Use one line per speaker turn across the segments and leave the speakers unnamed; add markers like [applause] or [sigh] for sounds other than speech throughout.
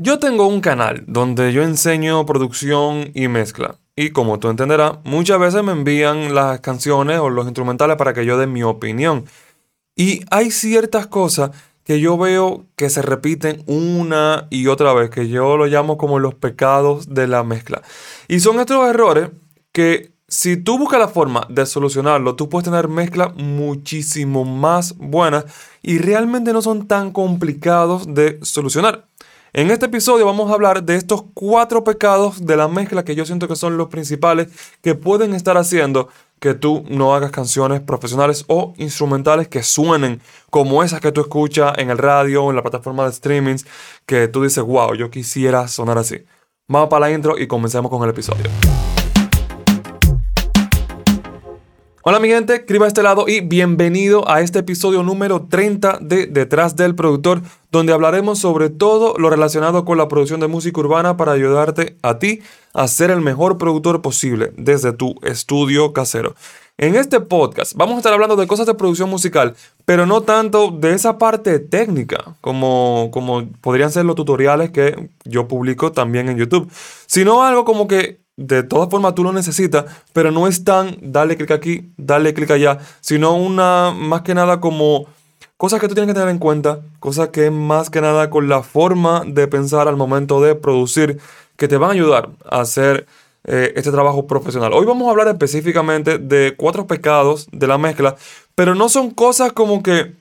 Yo tengo un canal donde yo enseño producción y mezcla. Y como tú entenderás, muchas veces me envían las canciones o los instrumentales para que yo dé mi opinión. Y hay ciertas cosas que yo veo que se repiten una y otra vez, que yo lo llamo como los pecados de la mezcla. Y son estos errores que si tú buscas la forma de solucionarlo, tú puedes tener mezclas muchísimo más buenas y realmente no son tan complicados de solucionar. En este episodio vamos a hablar de estos cuatro pecados de la mezcla que yo siento que son los principales que pueden estar haciendo que tú no hagas canciones profesionales o instrumentales que suenen como esas que tú escuchas en el radio o en la plataforma de streamings que tú dices, wow, yo quisiera sonar así. Vamos para la intro y comencemos con el episodio. Hola mi gente, Criba a este lado y bienvenido a este episodio número 30 de Detrás del Productor, donde hablaremos sobre todo lo relacionado con la producción de música urbana para ayudarte a ti a ser el mejor productor posible desde tu estudio casero. En este podcast vamos a estar hablando de cosas de producción musical, pero no tanto de esa parte técnica, como, como podrían ser los tutoriales que yo publico también en YouTube, sino algo como que de todas formas tú lo necesitas, pero no es tan dale clic aquí, dale clic allá, sino una más que nada como cosas que tú tienes que tener en cuenta, cosas que más que nada con la forma de pensar al momento de producir que te van a ayudar a hacer eh, este trabajo profesional. Hoy vamos a hablar específicamente de cuatro pecados de la mezcla, pero no son cosas como que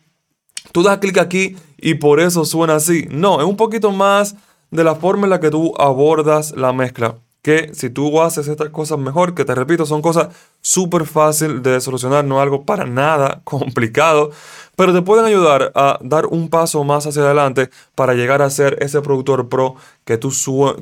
tú das clic aquí y por eso suena así. No, es un poquito más de la forma en la que tú abordas la mezcla que si tú haces estas cosas mejor, que te repito, son cosas súper fácil de solucionar, no algo para nada [laughs] complicado, pero te pueden ayudar a dar un paso más hacia adelante para llegar a ser ese productor pro que tú,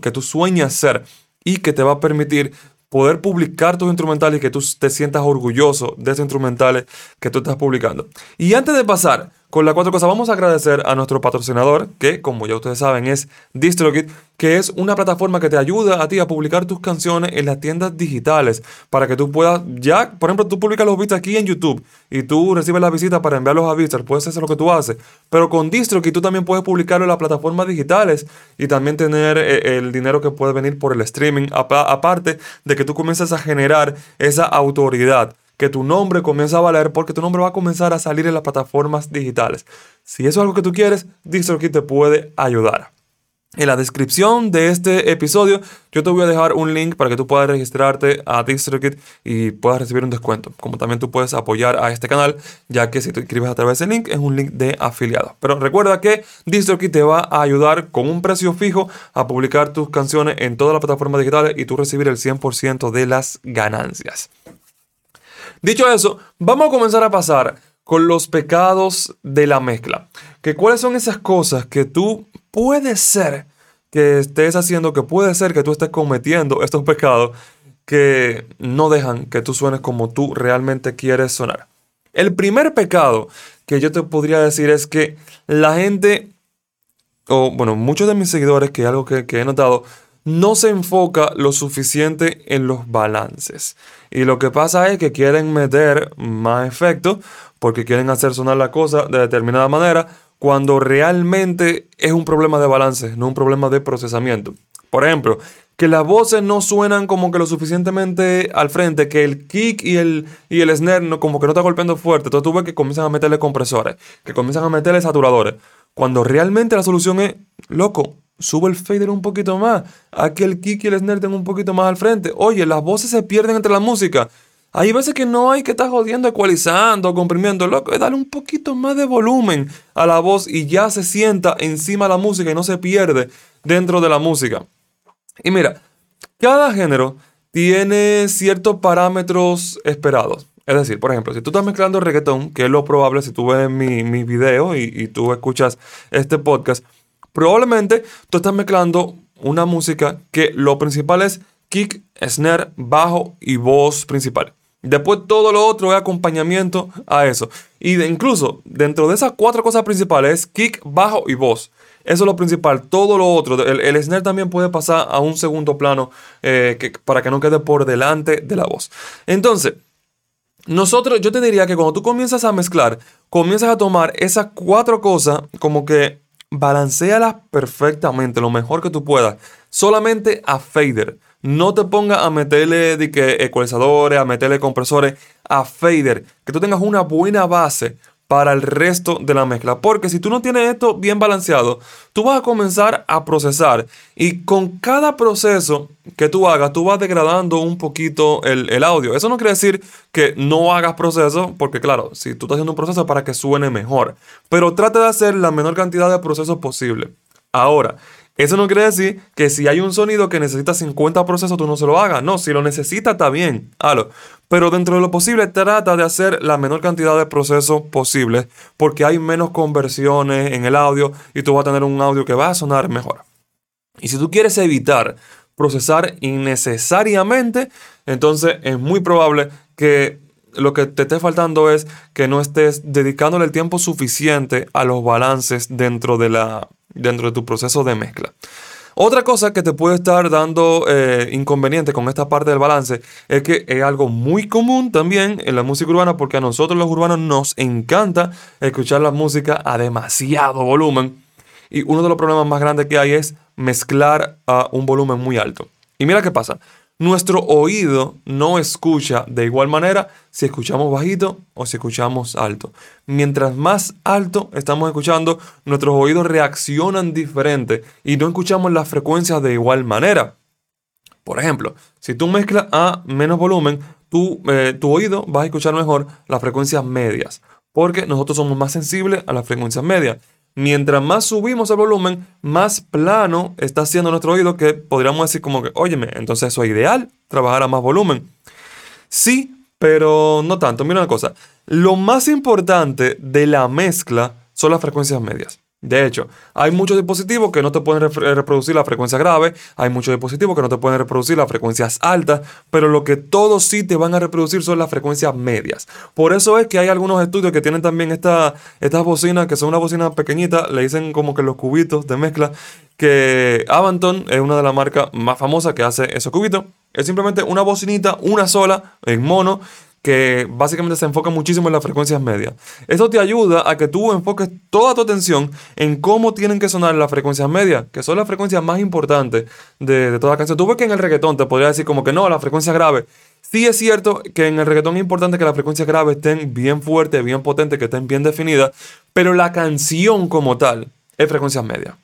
que tú sueñas ser y que te va a permitir poder publicar tus instrumentales y que tú te sientas orgulloso de esos instrumentales que tú estás publicando. Y antes de pasar con las cuatro cosas, vamos a agradecer a nuestro patrocinador, que como ya ustedes saben es DistroKid, que es una plataforma que te ayuda a ti a publicar tus canciones en las tiendas digitales para que tú puedas, ya, por ejemplo, tú publicas los beats aquí en YouTube y tú recibes la visita para enviarlos a Beatster, puedes hacer lo que tú haces, pero con DistroKid tú también puedes publicarlo en las plataformas digitales y también tener eh, el dinero que puede venir por el streaming, aparte de que tú comiences a generar esa autoridad que tu nombre comienza a valer porque tu nombre va a comenzar a salir en las plataformas digitales. Si eso es algo que tú quieres, DistroKid te puede ayudar. En la descripción de este episodio yo te voy a dejar un link para que tú puedas registrarte a DistroKid y puedas recibir un descuento. Como también tú puedes apoyar a este canal, ya que si te inscribes a través del link es un link de afiliado. Pero recuerda que DistroKid te va a ayudar con un precio fijo a publicar tus canciones en todas las plataformas digitales y tú recibir el 100% de las ganancias. Dicho eso, vamos a comenzar a pasar con los pecados de la mezcla. Que cuáles son esas cosas que tú puedes ser que estés haciendo, que puede ser que tú estés cometiendo estos pecados que no dejan que tú suenes como tú realmente quieres sonar. El primer pecado que yo te podría decir es que la gente, o bueno, muchos de mis seguidores, que es algo que, que he notado, no se enfoca lo suficiente en los balances. Y lo que pasa es que quieren meter más efecto porque quieren hacer sonar la cosa de determinada manera cuando realmente es un problema de balance, no un problema de procesamiento. Por ejemplo, que las voces no suenan como que lo suficientemente al frente, que el kick y el, y el snare no, como que no está golpeando fuerte. Entonces tú ves que comienzan a meterle compresores, que comienzan a meterle saturadores. Cuando realmente la solución es, loco, sube el fader un poquito más, a que el kick y el snare tengan un poquito más al frente. Oye, las voces se pierden entre la música. Hay veces que no hay que estar jodiendo, ecualizando, comprimiendo, loco, es darle un poquito más de volumen a la voz y ya se sienta encima la música y no se pierde dentro de la música. Y mira, cada género tiene ciertos parámetros esperados. Es decir, por ejemplo, si tú estás mezclando reggaetón, que es lo probable si tú ves mi, mi video y, y tú escuchas este podcast, Probablemente tú estás mezclando una música que lo principal es kick, snare, bajo y voz principal. Después todo lo otro es acompañamiento a eso. Y incluso dentro de esas cuatro cosas principales kick, bajo y voz. Eso es lo principal. Todo lo otro, el, snare también puede pasar a un segundo plano eh, para que no quede por delante de la voz. Entonces, nosotros, yo te diría que cuando tú comienzas a mezclar, comienzas a tomar esas cuatro cosas como que balancealas perfectamente, lo mejor que tú puedas. Solamente a fader. No te pongas a meterle de que ecualizadores, a meterle compresores, a fader. Que tú tengas una buena base para el resto de la mezcla. Porque si tú no tienes esto bien balanceado, tú vas a comenzar a procesar y con cada proceso que tú hagas, tú vas degradando un poquito el, audio. Eso no quiere decir que no hagas proceso, porque claro, si tú estás haciendo un proceso para que suene mejor, pero trata de hacer la menor cantidad de procesos posible. Ahora, eso no quiere decir que si hay un sonido que necesita 50 procesos, tú no se lo hagas. No, si lo necesita, está bien. Pero dentro de lo posible, trata de hacer la menor cantidad de procesos posibles, porque hay menos conversiones en el audio y tú vas a tener un audio que va a sonar mejor. Y si tú quieres evitar procesar innecesariamente, entonces es muy probable que lo que te esté faltando es que no estés dedicándole el tiempo suficiente a los balances dentro de la, dentro de tu proceso de mezcla. Otra cosa que te puede estar dando eh, inconveniente con esta parte del balance es que es algo muy común también en la música urbana porque a nosotros los urbanos nos encanta escuchar la música a demasiado volumen y uno de los problemas más grandes que hay es mezclar a un volumen muy alto. Y mira qué pasa, nuestro oído no escucha de igual manera si escuchamos bajito o si escuchamos alto. Mientras más alto estamos escuchando, nuestros oídos reaccionan diferente y no escuchamos las frecuencias de igual manera. Por ejemplo, si tú mezclas a menos volumen, tu, eh, tu oído va a escuchar mejor las frecuencias medias, porque nosotros somos más sensibles a las frecuencias medias mientras más subimos el volumen, más plano está haciendo nuestro oído que podríamos decir como que, óyeme, entonces eso es ideal, trabajar a más volumen. Sí, pero no tanto. Mira una cosa, lo más importante de la mezcla son las frecuencias medias. De hecho, hay muchos dispositivos que no te pueden reproducir la frecuencia grave, hay muchos dispositivos que no te pueden reproducir las frecuencias altas, pero lo que todos sí te van a reproducir son las frecuencias medias. Por eso es que hay algunos estudios que tienen también esta, estas bocinas, que son una bocina pequeñita, le dicen como que los cubitos de mezcla, que Avanton es una de las marcas más famosas que hace esos cubitos. Es simplemente una bocinita, una sola, en mono, que básicamente se enfoca muchísimo en las frecuencias medias. Esto te ayuda a que tú enfoques toda tu atención en cómo tienen que sonar las frecuencias medias, que son las frecuencias más importantes de, toda la canción. Tú ves que en el reggaetón te podría decir como que no, las frecuencias graves. Sí es cierto que en el reggaetón es importante que las frecuencias graves estén bien fuertes, bien potentes, que estén bien definidas, pero la canción como tal es frecuencias medias.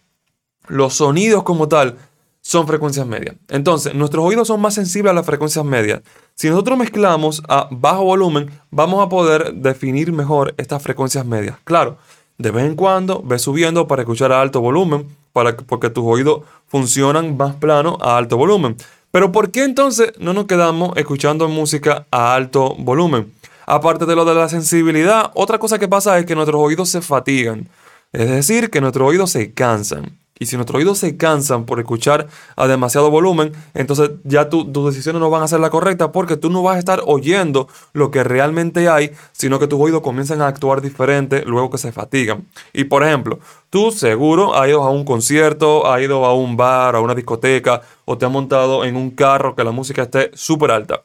Los sonidos como tal son frecuencias medias. Entonces, nuestros oídos son más sensibles a las frecuencias medias. Si nosotros mezclamos a bajo volumen, vamos a poder definir mejor estas frecuencias medias. Claro, de vez en cuando ves subiendo para escuchar a alto volumen, para, porque tus oídos funcionan más plano a alto volumen. Pero ¿por qué entonces no nos quedamos escuchando música a alto volumen? Aparte de lo de la sensibilidad, otra cosa que pasa es que nuestros oídos se fatigan. Es decir, que nuestros oídos se cansan. Y si nuestros oídos se cansan por escuchar a demasiado volumen, entonces ya tus decisiones no van a ser la correcta porque tú no vas a estar oyendo lo que realmente hay, sino que tus oídos comienzan a actuar diferente luego que se fatigan. Y por ejemplo, tú seguro has ido a un concierto, has ido a un bar, a una discoteca o te has montado en un carro que la música esté súper alta.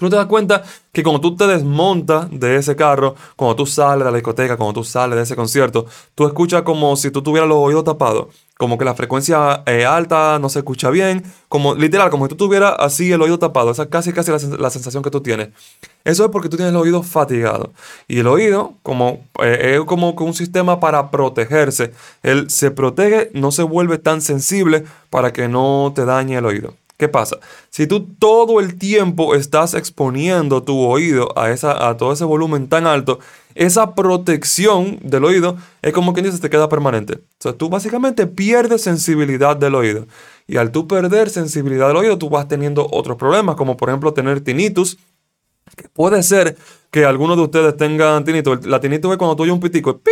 Tú no te das cuenta que cuando tú te desmontas de ese carro, cuando tú sales de la discoteca, cuando tú sales de ese concierto, tú escuchas como si tú tuvieras los oídos tapados, como que la frecuencia es alta no se escucha bien, como literal, como si tú tuvieras así el oído tapado, esa es casi casi la, sensación que tú tienes. Eso es porque tú tienes el oído fatigado. Y el oído, como eh, es como un sistema para protegerse, él se protege, no se vuelve tan sensible para que no te dañe el oído. ¿Qué pasa? Si tú todo el tiempo estás exponiendo tu oído a, esa, a todo ese volumen tan alto, esa protección del oído es como quien dice, te queda permanente. O sea, tú básicamente pierdes sensibilidad del oído. Y al tú perder sensibilidad del oído, tú vas teniendo otros problemas, como por ejemplo tener tinnitus, que puede ser que algunos de ustedes tengan tinnitus. La tinnitus es cuando tú oyes un pitico, ¡pi!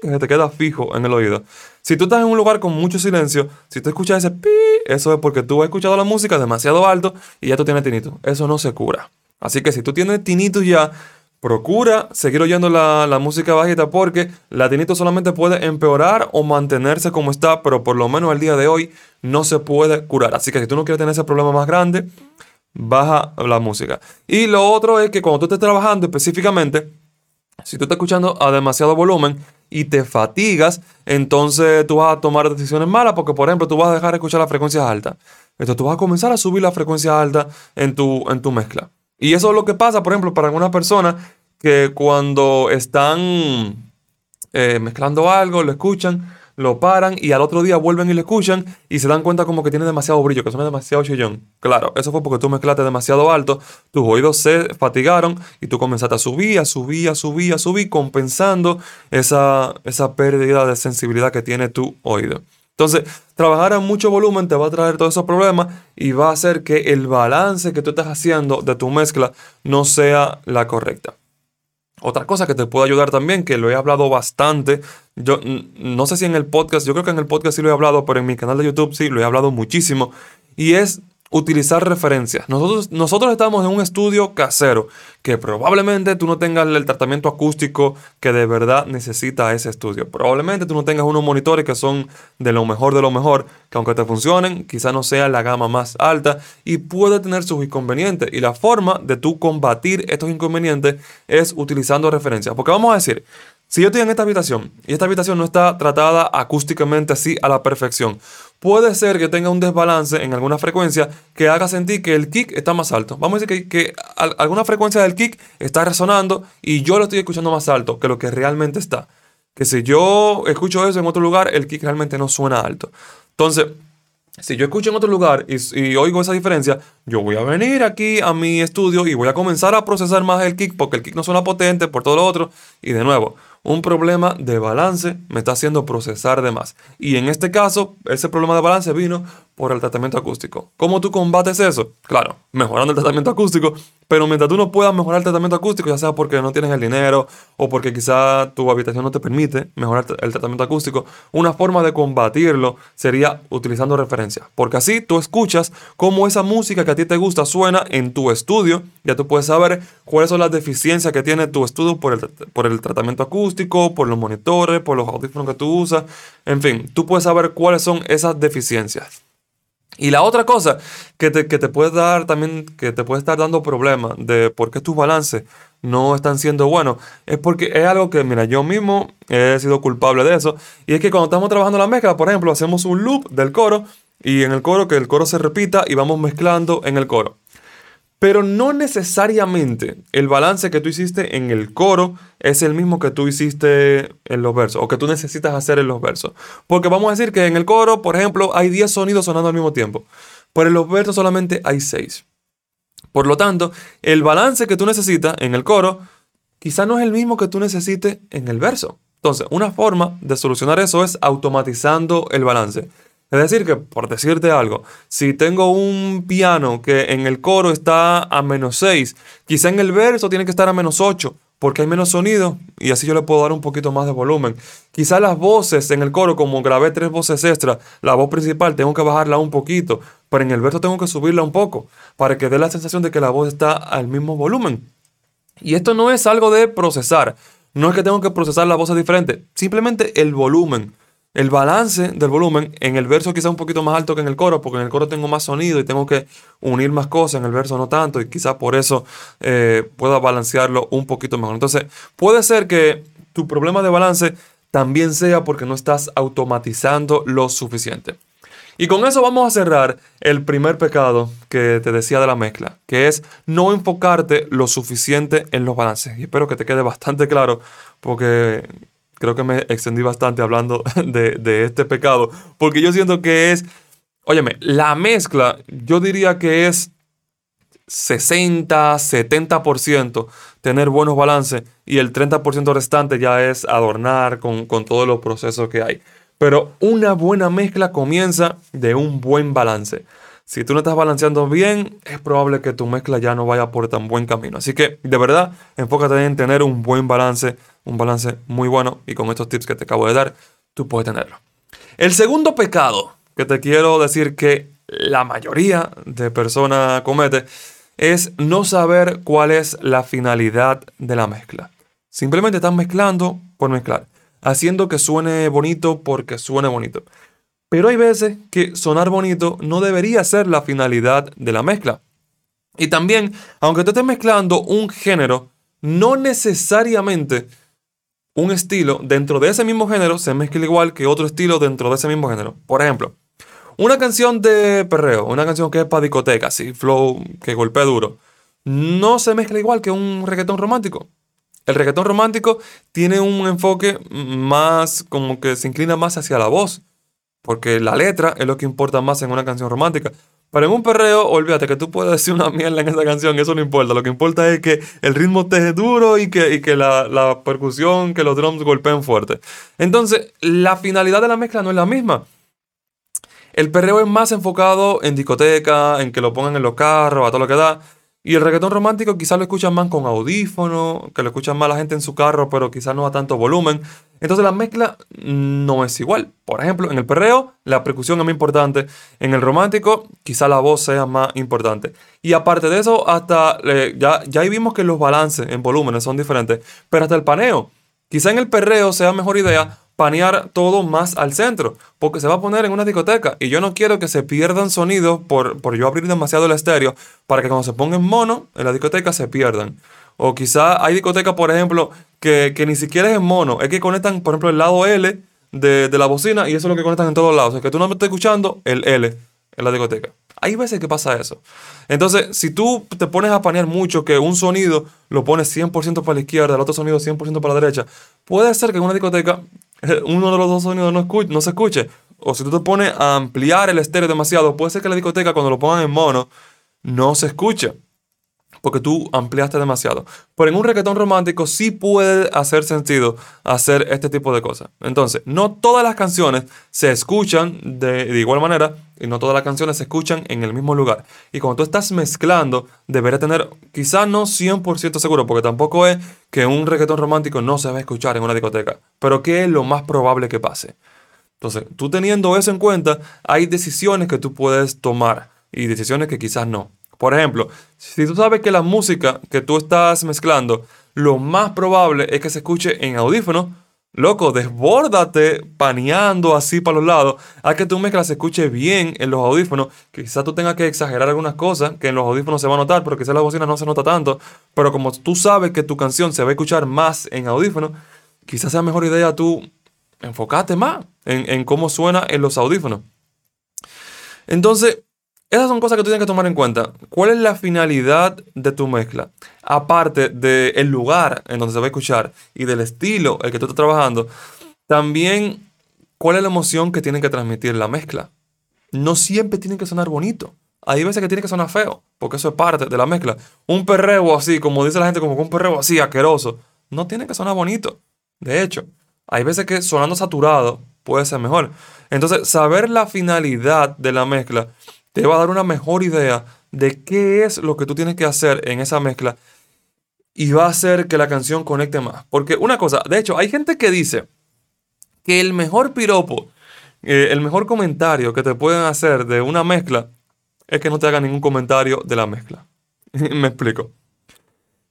Que se te queda fijo en el oído. Si tú estás en un lugar con mucho silencio, si tú escuchas ese pi, eso es porque tú has escuchado la música demasiado alto y ya tú tienes tinnitus. Eso no se cura. Así que si tú tienes tinnitus ya, procura seguir oyendo la, la, música bajita porque la tinnitus solamente puede empeorar o mantenerse como está, pero por lo menos al día de hoy no se puede curar. Así que si tú no quieres tener ese problema más grande, baja la música. Y lo otro es que cuando tú estés trabajando específicamente, si tú estás escuchando a demasiado volumen, y te fatigas, entonces tú vas a tomar decisiones malas porque, por ejemplo, tú vas a dejar de escuchar las frecuencias altas. Entonces tú vas a comenzar a subir la frecuencia alta en tu, en tu mezcla. Y eso es lo que pasa, por ejemplo, para algunas personas que cuando están eh, mezclando algo, lo escuchan, lo paran y al otro día vuelven y lo escuchan y se dan cuenta como que tiene demasiado brillo, que suena demasiado chillón. Claro, eso fue porque tú mezclaste demasiado alto, tus oídos se fatigaron y tú comenzaste a subir, a subir, a subir, a subir, compensando esa, esa pérdida de sensibilidad que tiene tu oído. Entonces, trabajar a mucho volumen te va a traer todos esos problemas y va a hacer que el balance que tú estás haciendo de tu mezcla no sea la correcta. Otra cosa que te puede ayudar también, que lo he hablado bastante, yo no sé si en el podcast, yo creo que en el podcast sí lo he hablado, pero en mi canal de YouTube sí lo he hablado muchísimo, y es utilizar referencias. Nosotros, nosotros estamos en un estudio casero que probablemente tú no tengas el tratamiento acústico que de verdad necesita ese estudio. Probablemente tú no tengas unos monitores que son de lo mejor de lo mejor, que aunque te funcionen, quizá no sea la gama más alta y puede tener sus inconvenientes. Y la forma de tú combatir estos inconvenientes es utilizando referencias. Porque vamos a decir, si yo estoy en esta habitación y esta habitación no está tratada acústicamente así a la perfección, puede ser que tenga un desbalance en alguna frecuencia que haga sentir que el kick está más alto. Vamos a decir que, alguna frecuencia del kick está resonando y yo lo estoy escuchando más alto que lo que realmente está. Que si yo escucho eso en otro lugar, el kick realmente no suena alto. Entonces, si yo escucho en otro lugar y, y, oigo esa diferencia, yo voy a venir aquí a mi estudio y voy a comenzar a procesar más el kick porque el kick no suena potente por todo lo otro. Y de nuevo, un problema de balance me está haciendo procesar de más. Y en este caso, ese problema de balance vino por el tratamiento acústico. ¿Cómo tú combates eso? Claro, mejorando el tratamiento acústico, pero mientras tú no puedas mejorar el tratamiento acústico, ya sea porque no tienes el dinero o porque quizá tu habitación no te permite mejorar el tratamiento acústico, una forma de combatirlo sería utilizando referencias. Porque así tú escuchas cómo esa música que a ti te gusta suena en tu estudio, ya tú puedes saber cuáles son las deficiencias que tiene tu estudio por el, por el tratamiento acústico, por los monitores, por los audífonos que tú usas, en fin, tú puedes saber cuáles son esas deficiencias. Y la otra cosa que te, que te puede dar también, que te puede estar dando problemas de por qué tus balances no están siendo buenos, es porque es algo que, mira, yo mismo he sido culpable de eso. Y es que cuando estamos trabajando la mezcla, por ejemplo, hacemos un loop del coro y en el coro que el coro se repita y vamos mezclando en el coro. Pero no necesariamente el balance que tú hiciste en el coro es el mismo que tú hiciste en los versos o que tú necesitas hacer en los versos. Porque vamos a decir que en el coro, por ejemplo, hay 10 sonidos sonando al mismo tiempo. Pero en los versos solamente hay 6. Por lo tanto, el balance que tú necesitas en el coro quizá no es el mismo que tú necesites en el verso. Entonces, una forma de solucionar eso es automatizando el balance. Es decir, que por decirte algo, si tengo un piano que en el coro está a menos 6, quizá en el verso tiene que estar a menos 8, porque hay menos sonido y así yo le puedo dar un poquito más de volumen. Quizá las voces en el coro, como grabé tres voces extra, la voz principal tengo que bajarla un poquito, pero en el verso tengo que subirla un poco para que dé la sensación de que la voz está al mismo volumen. Y esto no es algo de procesar, no es que tengo que procesar la voz diferente, simplemente el volumen el balance del volumen en el verso quizá un poquito más alto que en el coro, porque en el coro tengo más sonido y tengo que unir más cosas, en el verso no tanto, y quizá por eso eh, pueda balancearlo un poquito mejor. Entonces, puede ser que tu problema de balance también sea porque no estás automatizando lo suficiente. Y con eso vamos a cerrar el primer pecado que te decía de la mezcla, que es no enfocarte lo suficiente en los balances. Y espero que te quede bastante claro, porque creo que me extendí bastante hablando [laughs] de, este pecado, porque yo siento que es, óyeme, la mezcla, yo diría que es 60, 70% tener buenos balances y el 30% restante ya es adornar con, con todos los procesos que hay. Pero una buena mezcla comienza de un buen balance. Si tú no estás balanceando bien, es probable que tu mezcla ya no vaya por tan buen camino. Así que, de verdad, enfócate en tener un buen balance, un balance muy bueno. Y con estos tips que te acabo de dar, tú puedes tenerlo. El segundo pecado que te quiero decir que la mayoría de personas comete es no saber cuál es la finalidad de la mezcla. Simplemente están mezclando por mezclar, haciendo que suene bonito porque suene bonito. Pero hay veces que sonar bonito no debería ser la finalidad de la mezcla. Y también, aunque te estés mezclando un género, no necesariamente un estilo dentro de ese mismo género se mezcla igual que otro estilo dentro de ese mismo género. Por ejemplo, una canción de perreo, una canción que es para discoteca, así, flow, que golpea duro, no se mezcla igual que un reggaetón romántico. El reggaetón romántico tiene un enfoque más, como que se inclina más hacia la voz, porque la letra es lo que importa más en una canción romántica. Pero en un perreo, olvídate que tú puedes decir una mierda en esa canción, eso no importa. Lo que importa es que el ritmo esté duro y que, la, percusión, que los drums golpeen fuerte. Entonces, la finalidad de la mezcla no es la misma. El perreo es más enfocado en discoteca, en que lo pongan en los carros, a todo lo que da. Y el reggaetón romántico quizás lo escuchan más con audífono, que lo escuchan más la gente en su carro, pero quizás no a tanto volumen. Entonces la mezcla no es igual. Por ejemplo, en el perreo la percusión es muy importante. En el romántico quizás la voz sea más importante. Y aparte de eso, hasta eh, ya, ya vimos que los balances en volúmenes son diferentes. Pero hasta el paneo. Quizá en el perreo sea mejor idea panear todo más al centro, porque se va a poner en una discoteca y yo no quiero que se pierdan sonidos por, por yo abrir demasiado el estéreo para que cuando se ponga en mono en la discoteca se pierdan. O quizá hay discotecas, por ejemplo, que, que, ni siquiera es en mono, es que conectan, por ejemplo, el lado L de, de la bocina y eso es lo que conectan en todos lados. Es que tú no me estás escuchando el L en la discoteca. Hay veces que pasa eso. Entonces, si tú te pones a panear mucho que un sonido lo pones 100% para la izquierda, el otro sonido 100% para la derecha, puede ser que en una discoteca uno de los dos sonidos no, no se escuche. O si tú te pones a ampliar el estéreo demasiado, puede ser que la discoteca cuando lo pongan en mono no se escuche. Porque tú ampliaste demasiado. Pero en un reggaetón romántico sí puede hacer sentido hacer este tipo de cosas. Entonces, no todas las canciones se escuchan de, igual manera y no todas las canciones se escuchan en el mismo lugar. Y cuando tú estás mezclando, deberías tener, quizás no 100% seguro, porque tampoco es que un reggaetón romántico no se va a escuchar en una discoteca, pero ¿qué es lo más probable que pase? Entonces, tú teniendo eso en cuenta, hay decisiones que tú puedes tomar y decisiones que quizás no. Por ejemplo, si tú sabes que la música que tú estás mezclando, lo más probable es que se escuche en audífono, Loco, desbórdate paneando así para los lados. A que tu mezcla se escuche bien en los audífonos. Quizás tú tengas que exagerar algunas cosas que en los audífonos se va a notar, pero quizás en la bocina no se nota tanto. Pero como tú sabes que tu canción se va a escuchar más en audífonos, quizás sea mejor idea tú enfocarte más en cómo suena en los audífonos. Entonces, esas son cosas que tú tienes que tomar en cuenta. ¿Cuál es la finalidad de tu mezcla? Aparte del lugar en donde se va a escuchar y del estilo el que tú estás trabajando, también cuál es la emoción que tiene que transmitir la mezcla. No siempre tiene que sonar bonito. Hay veces que tiene que sonar feo, porque eso es parte de la mezcla. Un perreo así, como dice la gente, como un perreo así, asqueroso, no tiene que sonar bonito. De hecho, hay veces que sonando saturado puede ser mejor. Entonces, saber la finalidad de la mezcla te va a dar una mejor idea de qué es lo que tú tienes que hacer en esa mezcla y va a hacer que la canción conecte más. Porque una cosa, de hecho, hay gente que dice que el mejor piropo, eh, el mejor comentario que te pueden hacer de una mezcla es que no te hagan ningún comentario de la mezcla. [laughs] Me explico.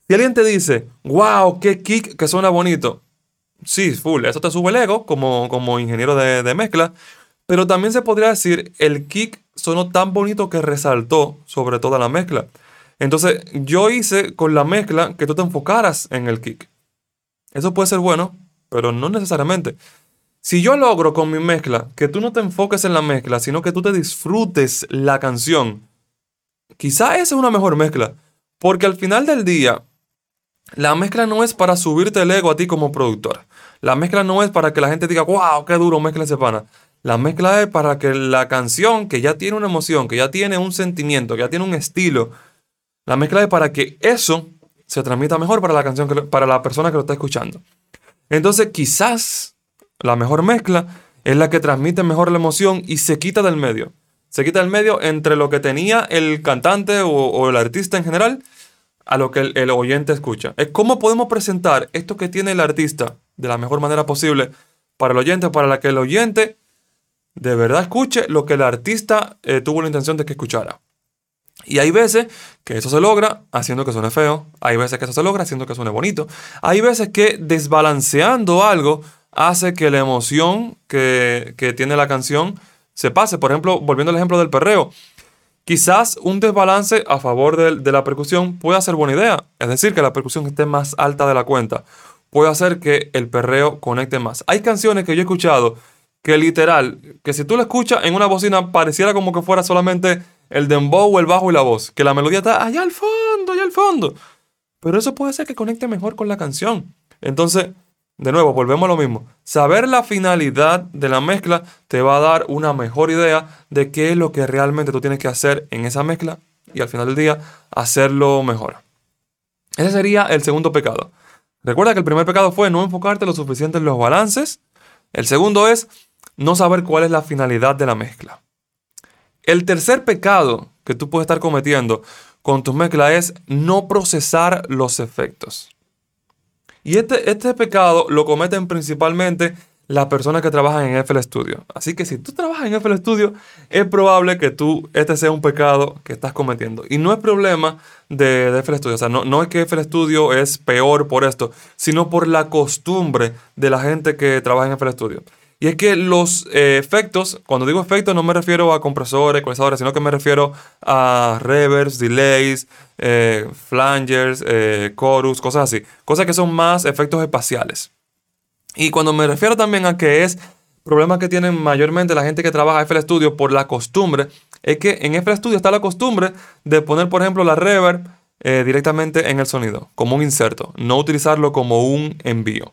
Si alguien te dice, wow, qué kick que suena bonito. Sí, full, eso te sube el ego como, como ingeniero de, de mezcla. Pero también se podría decir, el kick sonó tan bonito que resaltó sobre toda la mezcla. Entonces yo hice con la mezcla que tú te enfocaras en el kick. Eso puede ser bueno, pero no necesariamente. Si yo logro con mi mezcla que tú no te enfoques en la mezcla, sino que tú te disfrutes la canción, quizá esa es una mejor mezcla. Porque al final del día, la mezcla no es para subirte el ego a ti como productor. La mezcla no es para que la gente diga, wow, qué duro mezcla ese pana. La mezcla es para que la canción, que ya tiene una emoción, que ya tiene un sentimiento, que ya tiene un estilo, la mezcla es para que eso se transmita mejor para la canción, para la persona que lo está escuchando. Entonces, quizás la mejor mezcla es la que transmite mejor la emoción y se quita del medio. Se quita del medio entre lo que tenía el cantante o, el artista en general a lo que el, el, oyente escucha. Es cómo podemos presentar esto que tiene el artista de la mejor manera posible para el oyente, para que el oyente de verdad escuche lo que el artista eh, tuvo la intención de que escuchara. Y hay veces que eso se logra haciendo que suene feo, hay veces que eso se logra haciendo que suene bonito, hay veces que desbalanceando algo hace que la emoción que, tiene la canción se pase. Por ejemplo, volviendo al ejemplo del perreo, quizás un desbalance a favor de, de la percusión pueda ser buena idea, es decir, que la percusión esté más alta de la cuenta puede hacer que el perreo conecte más. Hay canciones que yo he escuchado que literal, que si tú la escuchas en una bocina pareciera como que fuera solamente el dembow, el bajo y la voz, que la melodía está allá al fondo, allá al fondo. Pero eso puede ser que conecte mejor con la canción. Entonces, de nuevo, volvemos a lo mismo. Saber la finalidad de la mezcla te va a dar una mejor idea de qué es lo que realmente tú tienes que hacer en esa mezcla y al final del día hacerlo mejor. Ese sería el segundo pecado. Recuerda que el primer pecado fue no enfocarte lo suficiente en los balances. El segundo es no saber cuál es la finalidad de la mezcla. El tercer pecado que tú puedes estar cometiendo con tus mezclas es no procesar los efectos. Y este, este pecado lo cometen principalmente las personas que trabajan en FL Studio. Así que si tú trabajas en FL Studio, es probable que tú, este sea un pecado que estás cometiendo. Y no es problema de, de FL Studio. O sea, no, no es que FL Studio es peor por esto, sino por la costumbre de la gente que trabaja en FL Studio. Y es que los eh, efectos, cuando digo efectos no me refiero a compresores, ecualizadores, sino que me refiero a reverbs, delays, eh, flangers, eh, chorus, cosas así. Cosas que son más efectos espaciales. Y cuando me refiero también a que es problema que tienen mayormente la gente que trabaja en FL Studio por la costumbre, es que en FL Studio está la costumbre de poner, por ejemplo, la reverb directamente en el sonido, como un inserto, no utilizarlo como un envío.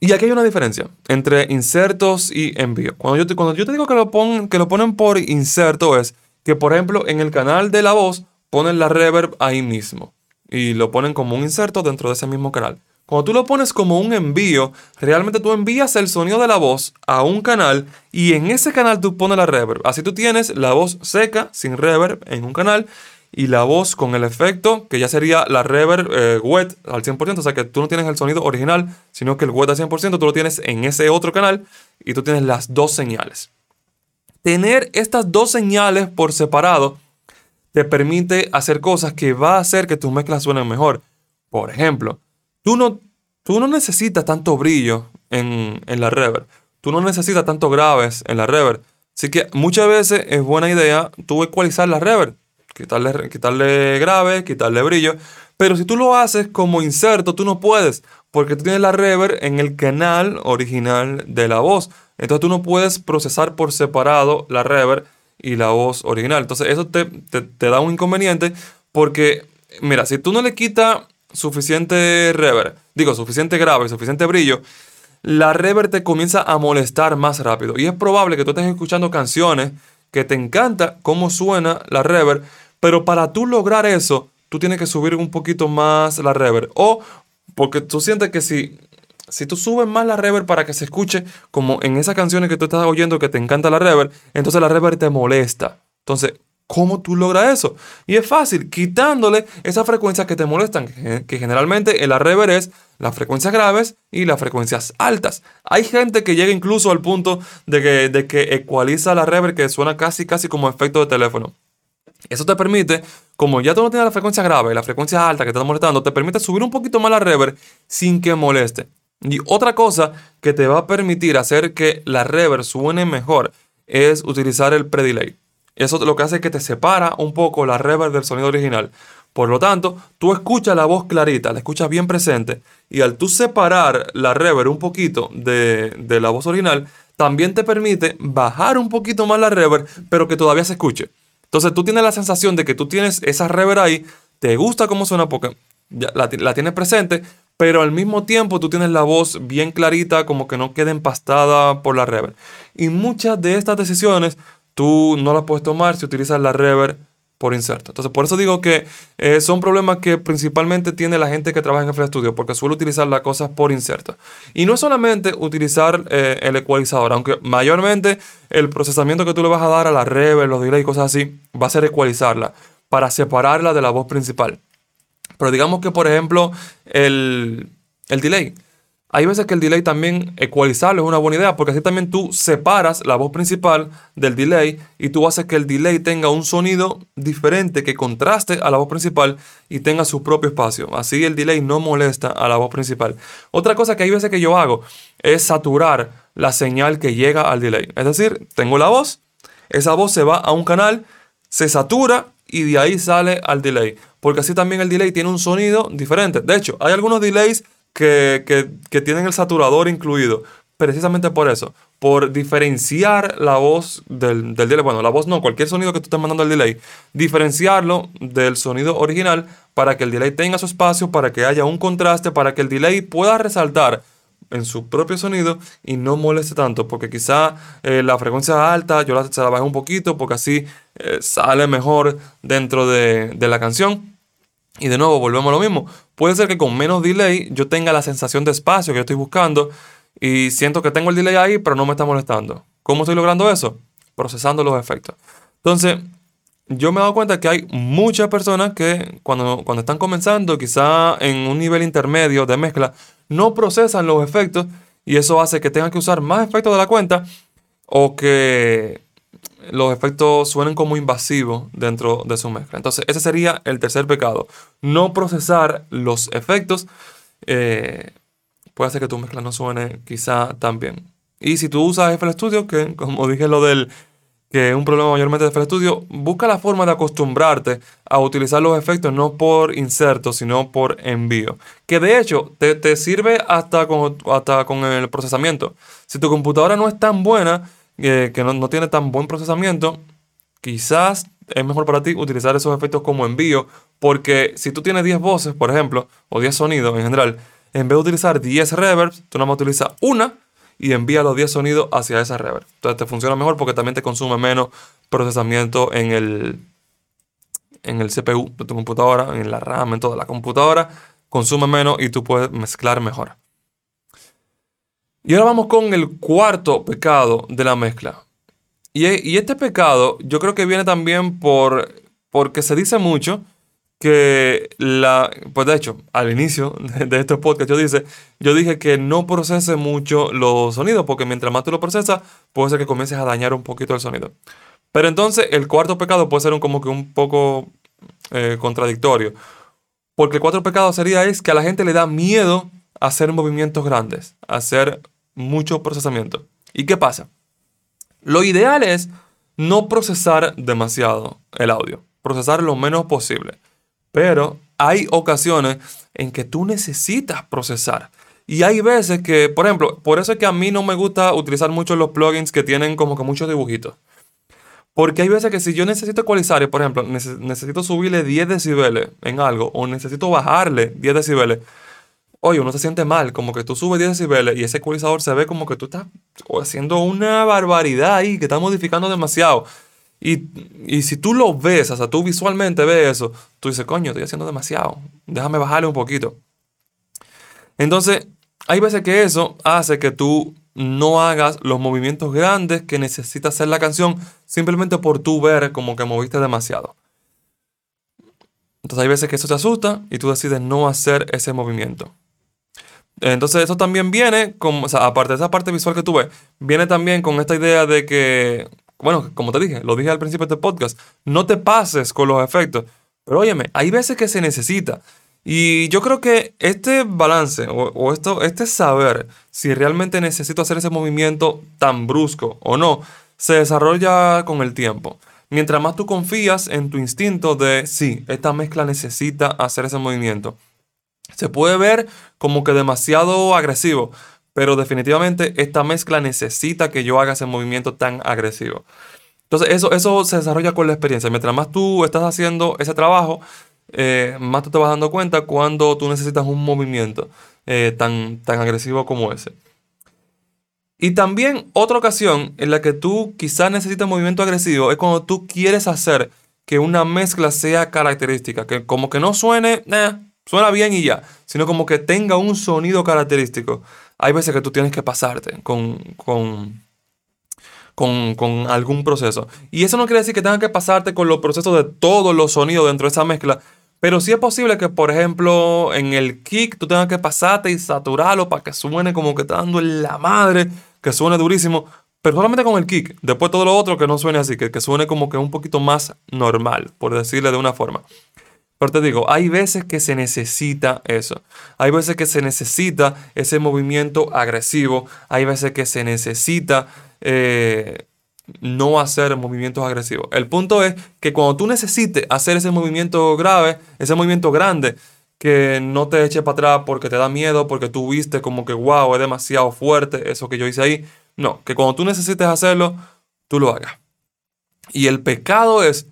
Y aquí hay una diferencia entre insertos y envío. Cuando yo te, cuando yo te digo que lo, que lo ponen por inserto es que, por ejemplo, en el canal de la voz ponen la reverb ahí mismo y lo ponen como un inserto dentro de ese mismo canal. Cuando tú lo pones como un envío, realmente tú envías el sonido de la voz a un canal y en ese canal tú pones la reverb. Así tú tienes la voz seca, sin reverb, en un canal y la voz con el efecto, que ya sería la reverb eh, wet al 100%, o sea que tú no tienes el sonido original, sino que el wet al 100% tú lo tienes en ese otro canal y tú tienes las dos señales. Tener estas dos señales por separado te permite hacer cosas que va a hacer que tus mezclas suenen mejor. Por ejemplo, tú no, tú no necesitas tanto brillo en, en la reverb, tú no necesitas tanto graves en la reverb, así que muchas veces es buena idea tú ecualizar la reverb quitarle, quitarle grave, quitarle brillo. Pero si tú lo haces como inserto, tú no puedes, porque tú tienes la reverb en el canal original de la voz. Entonces tú no puedes procesar por separado la reverb y la voz original. Entonces eso te, da un inconveniente porque, mira, si tú no le quitas suficiente reverb, digo, suficiente grave, suficiente brillo, la reverb te comienza a molestar más rápido. Y es probable que tú estés escuchando canciones que te encanta cómo suena la reverb, pero para tú lograr eso, tú tienes que subir un poquito más la reverb. O porque tú sientes que si, si tú subes más la reverb para que se escuche como en esas canciones que tú estás oyendo que te encanta la reverb, entonces la reverb te molesta. Entonces, ¿Cómo tú logras eso? Y es fácil, quitándole esas frecuencias que te molestan, que generalmente en la reverb es las frecuencias graves y las frecuencias altas. Hay gente que llega incluso al punto de que, de que ecualiza la reverb que suena casi, casi como efecto de teléfono. Eso te permite, como ya tú no tienes la frecuencia grave la frecuencia alta que te está molestando, te permite subir un poquito más la reverb sin que moleste. Y otra cosa que te va a permitir hacer que la reverb suene mejor es utilizar el pre-delay. Eso lo que hace es que te separa un poco la reverb del sonido original. Por lo tanto, tú escuchas la voz clarita, la escuchas bien presente, y al tú separar la reverb un poquito de, de la voz original, también te permite bajar un poquito más la reverb, pero que todavía se escuche. Entonces tú tienes la sensación de que tú tienes esa reverb ahí, te gusta cómo suena porque la, la, tienes presente, pero al mismo tiempo tú tienes la voz bien clarita, como que no quede empastada por la reverb. Y muchas de estas decisiones tú no las puedes tomar si utilizas la reverb por inserto. Entonces, por eso digo que eh, son problemas que principalmente tiene la gente que trabaja en FL Studio, porque suele utilizar las cosas por inserto. Y no es solamente utilizar eh, el ecualizador, aunque mayormente el procesamiento que tú le vas a dar a la reverb, los delays y cosas así, va a ser ecualizarla para separarla de la voz principal. Pero digamos que, por ejemplo, el, el delay. Hay veces que el delay también ecualizarlo es una buena idea porque así también tú separas la voz principal del delay y tú haces que el delay tenga un sonido diferente que contraste a la voz principal y tenga su propio espacio. Así el delay no molesta a la voz principal. Otra cosa que hay veces que yo hago es saturar la señal que llega al delay. Es decir, tengo la voz, esa voz se va a un canal, se satura y de ahí sale al delay. Porque así también el delay tiene un sonido diferente. De hecho, hay algunos delays que, que, tienen el saturador incluido. Precisamente por eso, por diferenciar la voz del, del, delay. Bueno, la voz no, cualquier sonido que tú estés mandando al delay, diferenciarlo del sonido original para que el delay tenga su espacio, para que haya un contraste, para que el delay pueda resaltar en su propio sonido y no moleste tanto, porque quizá eh, la frecuencia alta yo la, se la bajé un poquito porque así eh, sale mejor dentro de, de la canción. Y de nuevo, volvemos a lo mismo. Puede ser que con menos delay yo tenga la sensación de espacio que yo estoy buscando y siento que tengo el delay ahí, pero no me está molestando. ¿Cómo estoy logrando eso? Procesando los efectos. Entonces, yo me he dado cuenta que hay muchas personas que cuando, cuando están comenzando, quizá en un nivel intermedio de mezcla, no procesan los efectos y eso hace que tengan que usar más efectos de la cuenta o que los efectos suenen como invasivos dentro de su mezcla. Entonces, ese sería el tercer pecado. No procesar los efectos eh, puede hacer que tu mezcla no suene quizá tan bien. Y si tú usas FL Studio, que como dije lo del que es un problema mayormente de FL Studio, busca la forma de acostumbrarte a utilizar los efectos no por inserto, sino por envío. Que de hecho te, sirve hasta con, hasta con el procesamiento. Si tu computadora no es tan buena, eh, que no, no, tiene tan buen procesamiento, quizás es mejor para ti utilizar esos efectos como envío, porque si tú tienes 10 voces, por ejemplo, o 10 sonidos en general, en vez de utilizar 10 reverbs, tú nada más utilizas una y envía los 10 sonidos hacia esa reverb. Entonces te funciona mejor porque también te consume menos procesamiento en el, en el CPU de tu computadora, en la RAM, en toda la computadora. Consume menos y tú puedes mezclar mejor. Y ahora vamos con el cuarto pecado de la mezcla. Y, y este pecado yo creo que viene también por, porque se dice mucho que la, pues de hecho, al inicio de, estos podcasts yo, dice, yo dije que no procese mucho los sonidos, porque mientras más tú lo procesas, puede ser que comiences a dañar un poquito el sonido. Pero entonces el cuarto pecado puede ser un, como que un poco eh, contradictorio, porque el cuarto pecado sería es que a la gente le da miedo hacer movimientos grandes, hacer mucho procesamiento. ¿Y qué pasa? Lo ideal es no procesar demasiado el audio, procesar lo menos posible. Pero hay ocasiones en que tú necesitas procesar. Y hay veces que, por ejemplo, por eso es que a mí no me gusta utilizar mucho los plugins que tienen como que muchos dibujitos. Porque hay veces que si yo necesito ecualizar, por ejemplo, necesito subirle 10 decibeles en algo o necesito bajarle 10 decibeles, oye, uno se siente mal, como que tú subes 10 decibeles y ese ecualizador se ve como que tú estás haciendo una barbaridad ahí, que estás modificando demasiado. Y, si tú lo ves, o sea, tú visualmente ves eso, tú dices, coño, estoy haciendo demasiado, déjame bajarle un poquito. Entonces, hay veces que eso hace que tú no hagas los movimientos grandes que necesita hacer la canción simplemente por tú ver como que moviste demasiado. Entonces hay veces que eso te asusta y tú decides no hacer ese movimiento. Entonces eso también viene, como, o sea, aparte de esa parte visual que tú ves, viene también con esta idea de que bueno, como te dije, lo dije al principio de este podcast, no te pases con los efectos. Pero óyeme, hay veces que se necesita. Y yo creo que este balance o, esto, este saber si realmente necesito hacer ese movimiento tan brusco o no, se desarrolla con el tiempo. Mientras más tú confías en tu instinto de, sí, esta mezcla necesita hacer ese movimiento. Se puede ver como que demasiado agresivo, pero definitivamente esta mezcla necesita que yo haga ese movimiento tan agresivo. Entonces eso, eso se desarrolla con la experiencia. Mientras más tú estás haciendo ese trabajo, eh, más tú te vas dando cuenta cuando tú necesitas un movimiento eh, tan, tan agresivo como ese. Y también otra ocasión en la que tú quizás necesitas movimiento agresivo es cuando tú quieres hacer que una mezcla sea característica, que como que no suene, suena bien y ya, sino como que tenga un sonido característico hay veces que tú tienes que pasarte con, con, con, algún proceso. Y eso no quiere decir que tengas que pasarte con los procesos de todos los sonidos dentro de esa mezcla. Pero sí es posible que, por ejemplo, en el kick tú tengas que pasarte y saturarlo para que suene como que está dando en la madre, que suene durísimo. Pero solamente con el kick. Después todo lo otro que no suene así, que, que suene como que un poquito más normal, por decirle de una forma. Pero te digo, hay veces que se necesita eso. Hay veces que se necesita ese movimiento agresivo. Hay veces que se necesita eh, no hacer movimientos agresivos. El punto es que cuando tú necesites hacer ese movimiento grave, ese movimiento grande, que no te eche para atrás porque te da miedo, porque tú viste como que, wow, es demasiado fuerte eso que yo hice ahí. No, que cuando tú necesites hacerlo, tú lo hagas. Y el pecado es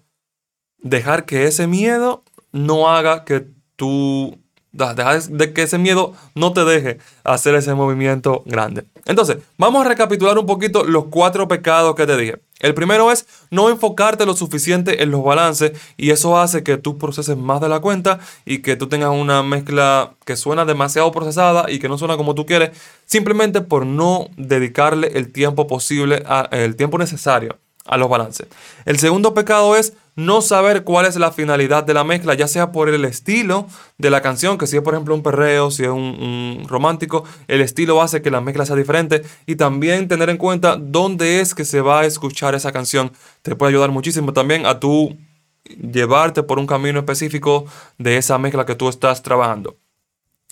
dejar que ese miedo no haga que tú de que ese miedo no te deje hacer ese movimiento grande. Entonces, vamos a recapitular un poquito los cuatro pecados que te dije. El primero es no enfocarte lo suficiente en los balances y eso hace que tú proceses más de la cuenta y que tú tengas una mezcla que suena demasiado procesada y que no suena como tú quieres, simplemente por no dedicarle el tiempo posible, el tiempo necesario a los balances. El segundo pecado es no saber cuál es la finalidad de la mezcla, ya sea por el estilo de la canción, que si es por ejemplo un perreo, si es un, romántico, el estilo hace que la mezcla sea diferente y también tener en cuenta dónde es que se va a escuchar esa canción te puede ayudar muchísimo también a tú llevarte por un camino específico de esa mezcla que tú estás trabajando.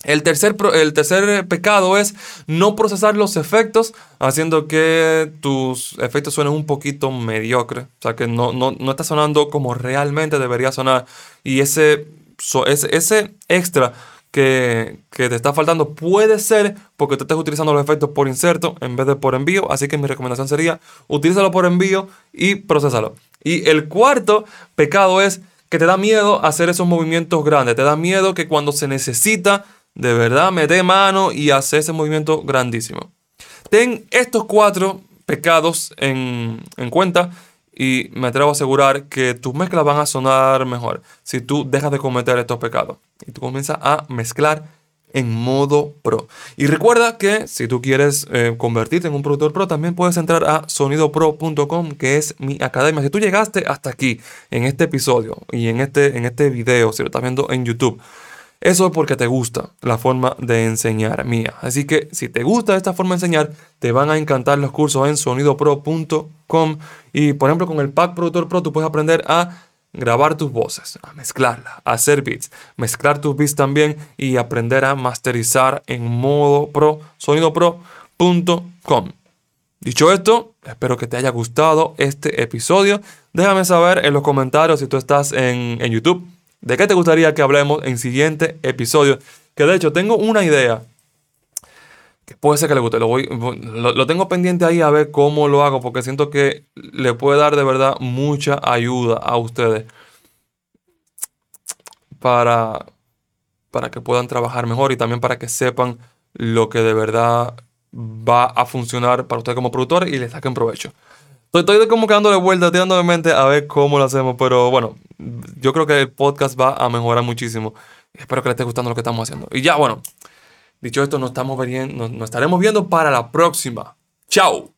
El tercer, el tercer pecado es no procesar los efectos, haciendo que tus efectos suenen un poquito mediocre. O sea, que no, no, no está sonando como realmente debería sonar. Y ese, ese, ese extra que, que, te está faltando puede ser porque tú estás utilizando los efectos por inserto en vez de por envío. Así que mi recomendación sería utilízalo por envío y procesalo. Y el cuarto pecado es que te da miedo hacer esos movimientos grandes. Te da miedo que cuando se necesita de verdad dé mano y hace ese movimiento grandísimo. Ten estos cuatro pecados en, en cuenta y me atrevo a asegurar que tus mezclas van a sonar mejor si tú dejas de cometer estos pecados y tú comienzas a mezclar en modo pro. Y recuerda que si tú quieres eh, convertirte en un productor pro, también puedes entrar a sonidopro.com, que es mi academia. Si tú llegaste hasta aquí en este episodio y en este, en este video, si lo estás viendo en YouTube, eso es porque te gusta la forma de enseñar mía. Así que si te gusta esta forma de enseñar, te van a encantar los cursos en sonidopro.com. Y por ejemplo, con el Pack Productor Pro tú puedes aprender a grabar tus voces, a mezclarlas, a hacer beats, mezclar tus beats también y aprender a masterizar en modo pro, sonidopro.com. Dicho esto, espero que te haya gustado este episodio. Déjame saber en los comentarios si tú estás en, en YouTube ¿De qué te gustaría que hablemos en siguiente episodio? Que de hecho tengo una idea que puede ser que le guste. Lo, tengo pendiente ahí a ver cómo lo hago porque siento que le puede dar de verdad mucha ayuda a ustedes para, para que puedan trabajar mejor y también para que sepan lo que de verdad va a funcionar para ustedes como productor y le saquen provecho. Estoy, como que dándole vuelta, estoy dándole mente a ver cómo lo hacemos, pero bueno, yo creo que el podcast va a mejorar muchísimo. Espero que les esté gustando lo que estamos haciendo. Y ya, bueno, dicho esto, nos, estamos nos estaremos viendo para la próxima. ¡Chao!